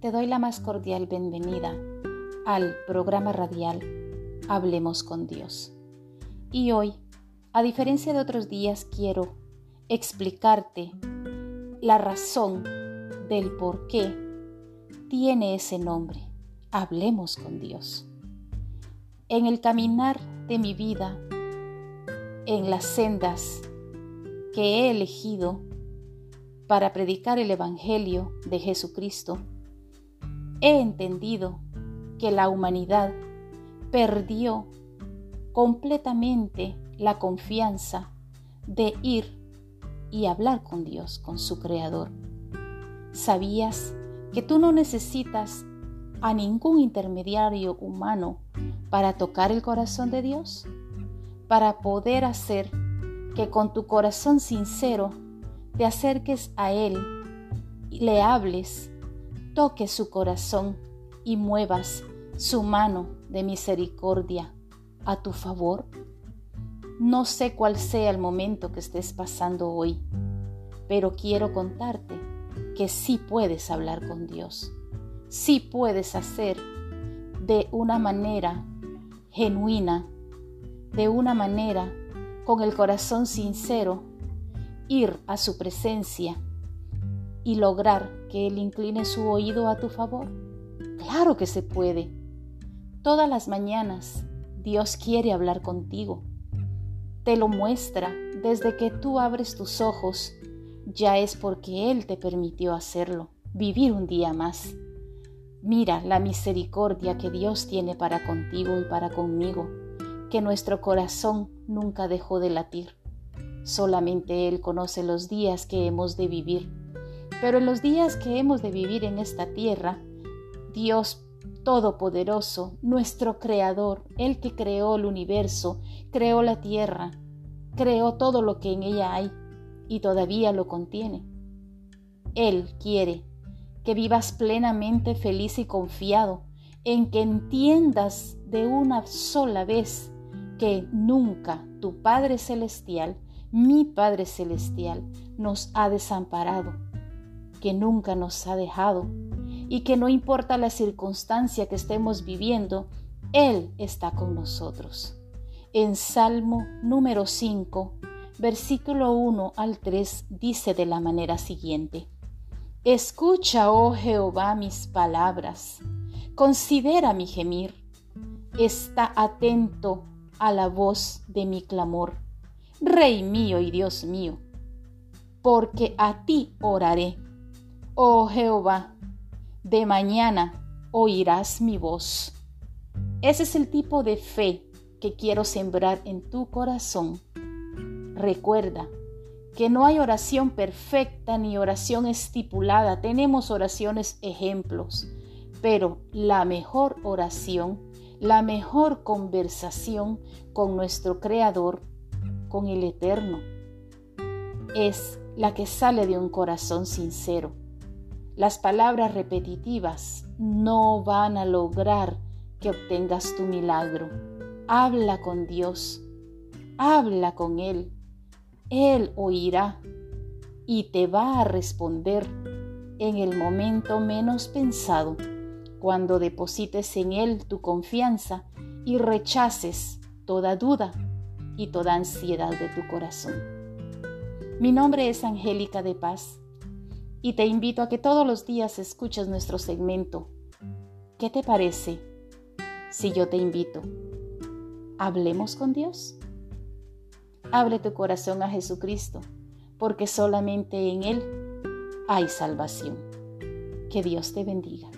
te doy la más cordial bienvenida al programa radial Hablemos con Dios. Y hoy, a diferencia de otros días, quiero explicarte la razón del por qué tiene ese nombre. Hablemos con Dios. En el caminar de mi vida, en las sendas que he elegido para predicar el Evangelio de Jesucristo, he entendido que la humanidad perdió completamente la confianza de ir y hablar con Dios, con su Creador. ¿Sabías que tú no necesitas a ningún intermediario humano para tocar el corazón de Dios? Para poder hacer que con tu corazón sincero te acerques a Él, y le hables, toques su corazón y muevas su mano de misericordia a tu favor? No sé cuál sea el momento que estés pasando hoy, pero quiero contarte que sí puedes hablar con Dios, sí puedes hacer de una manera genuina, de una manera con el corazón sincero, ir a su presencia y lograr que Él incline su oído a tu favor. Claro que se puede. Todas las mañanas Dios quiere hablar contigo. Te lo muestra desde que tú abres tus ojos. Ya es porque Él te permitió hacerlo, vivir un día más. Mira la misericordia que Dios tiene para contigo y para conmigo, que nuestro corazón nunca dejó de latir. Solamente Él conoce los días que hemos de vivir. Pero en los días que hemos de vivir en esta tierra, Dios Todopoderoso, nuestro Creador, el que creó el universo, creó la tierra, creó todo lo que en ella hay y todavía lo contiene. Él quiere que vivas plenamente feliz y confiado en que entiendas de una sola vez que nunca tu Padre Celestial, mi Padre Celestial, nos ha desamparado, que nunca nos ha dejado y que no importa la circunstancia que estemos viviendo, Él está con nosotros. En Salmo número 5, versículo 1 al 3 dice de la manera siguiente, Escucha, oh Jehová, mis palabras, considera mi gemir, está atento a la voz de mi clamor, Rey mío y Dios mío, porque a ti oraré, oh Jehová, de mañana oirás mi voz. Ese es el tipo de fe que quiero sembrar en tu corazón. Recuerda que no hay oración perfecta ni oración estipulada. Tenemos oraciones ejemplos, pero la mejor oración, la mejor conversación con nuestro Creador, con el Eterno, es la que sale de un corazón sincero las palabras repetitivas no van a lograr que obtengas tu milagro. Habla con Dios, habla con Él. Él oirá y te va a responder en el momento menos pensado, cuando deposites en Él tu confianza y rechaces toda duda y toda ansiedad de tu corazón. Mi nombre es Angélica de Paz y te invito a que todos los días escuches nuestro segmento. ¿Qué te parece si yo te invito? ¿Hablemos con Dios? Abre tu corazón a Jesucristo, porque solamente en Él hay salvación. Que Dios te bendiga.